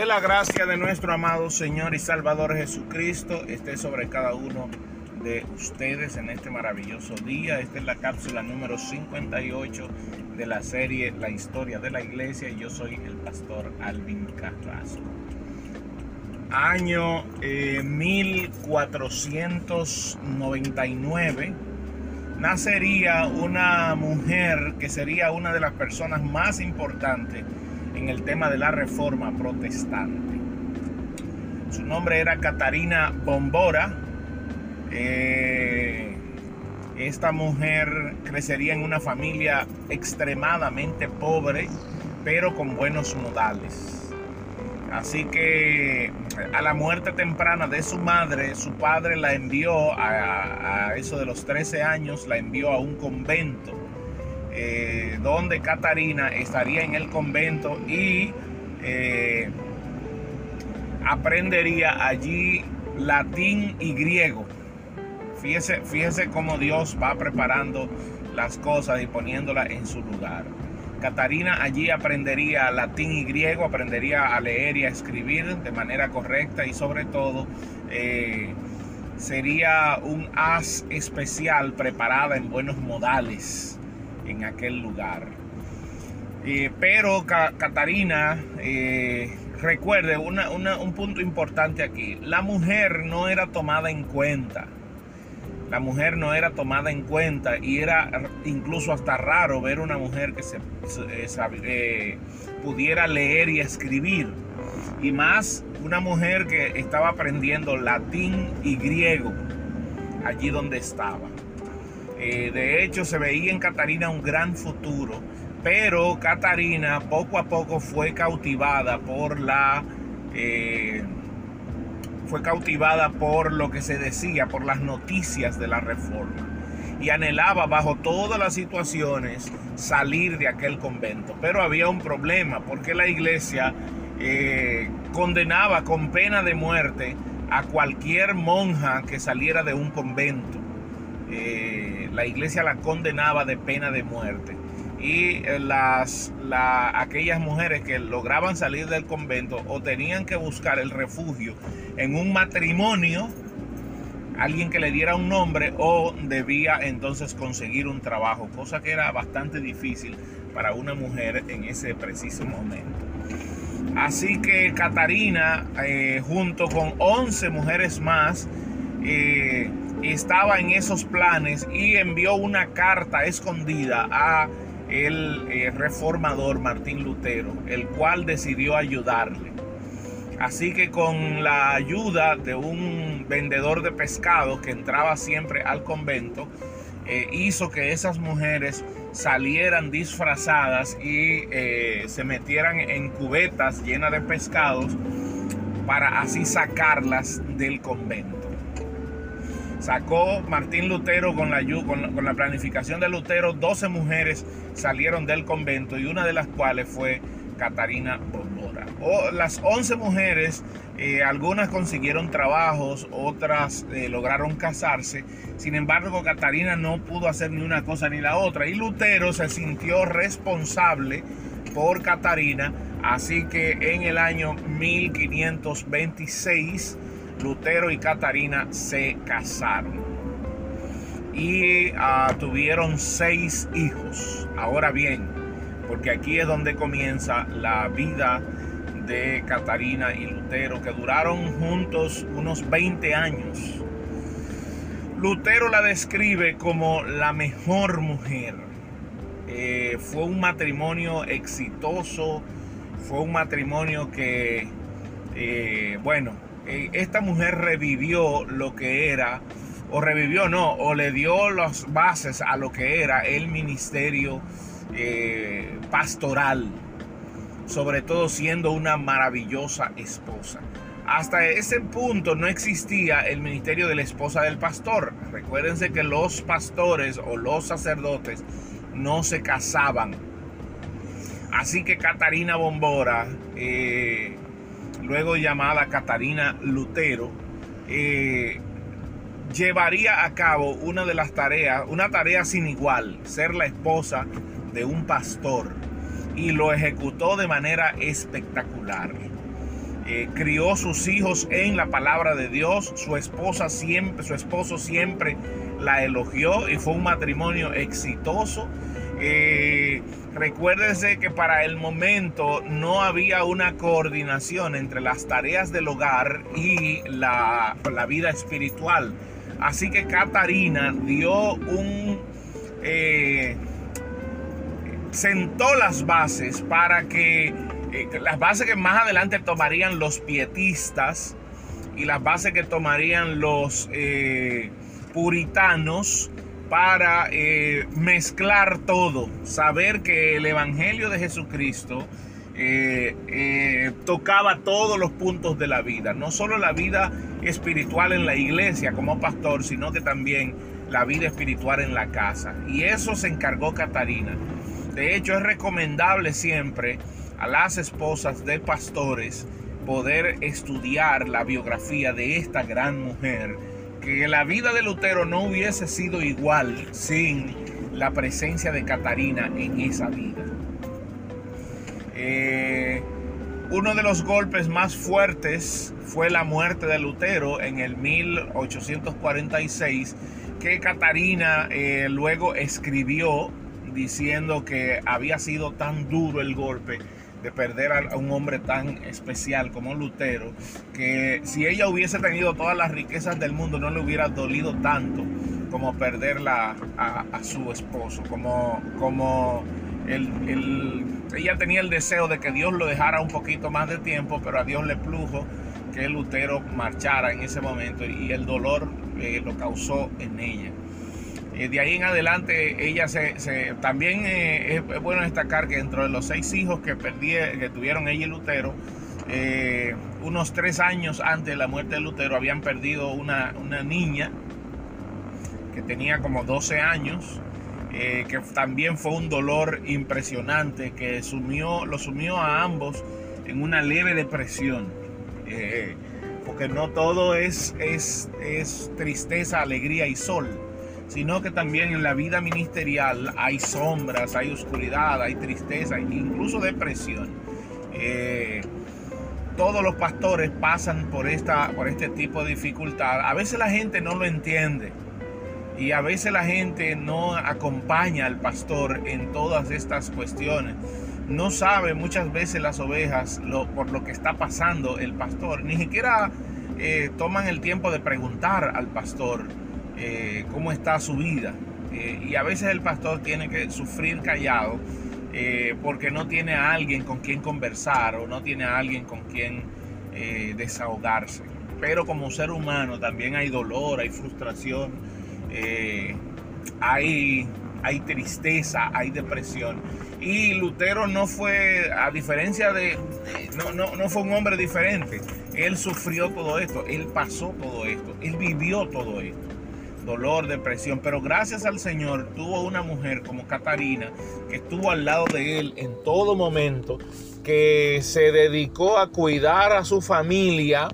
Que la gracia de nuestro amado Señor y Salvador Jesucristo esté sobre cada uno de ustedes en este maravilloso día. Esta es la cápsula número 58 de la serie La historia de la iglesia y yo soy el pastor Alvin Carrasco. Año 1499 eh, nacería una mujer que sería una de las personas más importantes en el tema de la reforma protestante. Su nombre era Catarina Bombora. Eh, esta mujer crecería en una familia extremadamente pobre, pero con buenos modales. Así que a la muerte temprana de su madre, su padre la envió a, eso de los 13 años, la envió a un convento eh, donde Catarina estaría en el convento y eh, aprendería allí latín y griego. Fíjese, fíjese cómo Dios va preparando las cosas y poniéndolas en su lugar. Catarina allí aprendería latín y griego, aprendería a leer y a escribir de manera correcta y sobre todo eh, sería un as especial preparada en buenos modales en aquel lugar. Eh, pero Catarina, eh, recuerde un punto importante aquí, la mujer no era tomada en cuenta. La mujer no era tomada en cuenta y era incluso hasta raro ver una mujer que se, eh, pudiera leer y escribir. Y más una mujer que estaba aprendiendo latín y griego allí donde estaba. Eh, de hecho, se veía en Catarina un gran futuro, pero Catarina poco a poco fue cautivada por la... Eh, fue cautivada por lo que se decía, por las noticias de la reforma. Y anhelaba bajo todas las situaciones salir de aquel convento. Pero había un problema, porque la iglesia eh, condenaba con pena de muerte a cualquier monja que saliera de un convento. Eh, la iglesia la condenaba de pena de muerte. Y eh, las, aquellas mujeres que lograban salir del convento o tenían que buscar el refugio en un matrimonio, alguien que le diera un nombre o debía entonces conseguir un trabajo, cosa que era bastante difícil para una mujer en ese preciso momento. Así que Catarina, eh, junto con 11 mujeres más, estaba en esos planes y envió una carta escondida a el eh, reformador Martín Lutero, el cual decidió ayudarle. Así que con la ayuda de un vendedor de pescado que entraba siempre al convento, eh, hizo que esas mujeres salieran disfrazadas y eh, se metieran en cubetas llenas de pescados para así sacarlas del convento sacó Martín Lutero con la, con la, planificación de Lutero, 12 mujeres salieron del convento y una de las cuales fue Catarina Bombora. O, las 11 mujeres, eh, algunas consiguieron trabajos, otras eh, lograron casarse. Sin embargo, Catarina no pudo hacer ni una cosa ni la otra. Y Lutero se sintió responsable por Catarina. Así que en el año 1526 Lutero y Catarina se casaron y ah, tuvieron seis hijos. Ahora bien, porque aquí es donde comienza la vida de Catarina y Lutero, que duraron juntos unos 20 años. Lutero la describe como la mejor mujer. Eh, fue un matrimonio exitoso, fue un matrimonio que, eh, bueno, eh, esta mujer revivió lo que era, o revivió no, o le dio las bases a lo que era el ministerio eh, pastoral, sobre todo siendo una maravillosa esposa. Hasta ese punto no existía el ministerio de la esposa del pastor. Recuérdense que los pastores o los sacerdotes no se casaban. Así que Catarina Bombora eh, luego llamada Catarina Lutero, eh, llevaría a cabo una de las tareas, una tarea sin igual, ser la esposa de un pastor, y lo ejecutó de manera espectacular. eh, crió sus hijos en la palabra de Dios, su esposa siempre, su esposo siempre la elogió y fue un matrimonio exitoso. Recuérdese que para el momento no había una coordinación entre las tareas del hogar y la, la vida espiritual. Así que Catarina dio un... Eh, sentó las bases para que eh, las bases que más adelante tomarían los pietistas y las bases que tomarían los eh, puritanos para eh, mezclar todo, saber que el Evangelio de Jesucristo tocaba todos los puntos de la vida, no solo la vida espiritual en la iglesia como pastor, sino que también la vida espiritual en la casa. Y eso se encargó Catarina. De hecho, es recomendable siempre a las esposas de pastores poder estudiar la biografía de esta gran mujer, que la vida de Lutero no hubiese sido igual sin la presencia de Catarina en esa vida. Eh, uno de los golpes más fuertes fue la muerte de Lutero en el 1846, que Catarina eh, luego escribió diciendo que había sido tan duro el golpe de perder a un hombre tan especial como Lutero, que si ella hubiese tenido todas las riquezas del mundo no le hubiera dolido tanto como perderla a, su esposo, como, como ella tenía el deseo de que Dios lo dejara un poquito más de tiempo, pero a Dios le plujo que Lutero marchara en ese momento y el dolor eh, lo causó en ella. Eh, de ahí en adelante, ella se, también eh, es, bueno destacar que dentro de los seis hijos que, perdí, que tuvieron ella y Lutero, eh, unos tres años antes de la muerte de Lutero habían perdido una, niña que tenía como 12 años, que también fue un dolor impresionante que sumió, lo sumió a ambos en una leve depresión. porque no todo es, es, es tristeza, alegría y sol sino que también en la vida ministerial hay sombras, hay oscuridad, hay tristeza, incluso depresión. Eh, todos los pastores pasan por, esta, por este tipo de dificultad. A veces la gente no lo entiende y a veces la gente no acompaña al pastor en todas estas cuestiones. No sabe muchas veces las ovejas por lo que está pasando el pastor. Ni siquiera eh, toman el tiempo de preguntar al pastor eh, cómo está su vida. Eh, y a veces el pastor tiene que sufrir callado eh, porque no tiene a alguien con quien conversar o no tiene a alguien con quien desahogarse. Pero como ser humano también hay dolor, hay frustración, hay, hay tristeza, hay depresión. Y Lutero no fue, a diferencia de, no, no, no fue un hombre diferente. Él sufrió todo esto, él pasó todo esto, él vivió todo esto dolor, depresión, pero gracias al Señor tuvo una mujer como Catarina que estuvo al lado de él en todo momento, que se dedicó a cuidar a su familia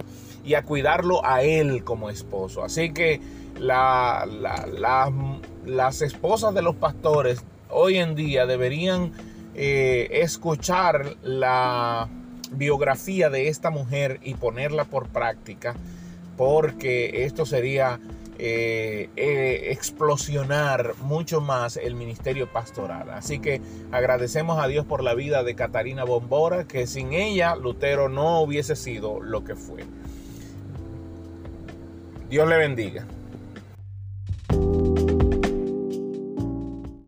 y a cuidarlo a él como esposo. Así que la, las esposas de los pastores hoy en día deberían eh, escuchar la biografía de esta mujer y ponerla por práctica porque esto sería eh, eh, explosionar mucho más el ministerio pastoral. Así que agradecemos a Dios por la vida de Catarina Bombora, que sin ella Lutero no hubiese sido lo que fue. Dios le bendiga.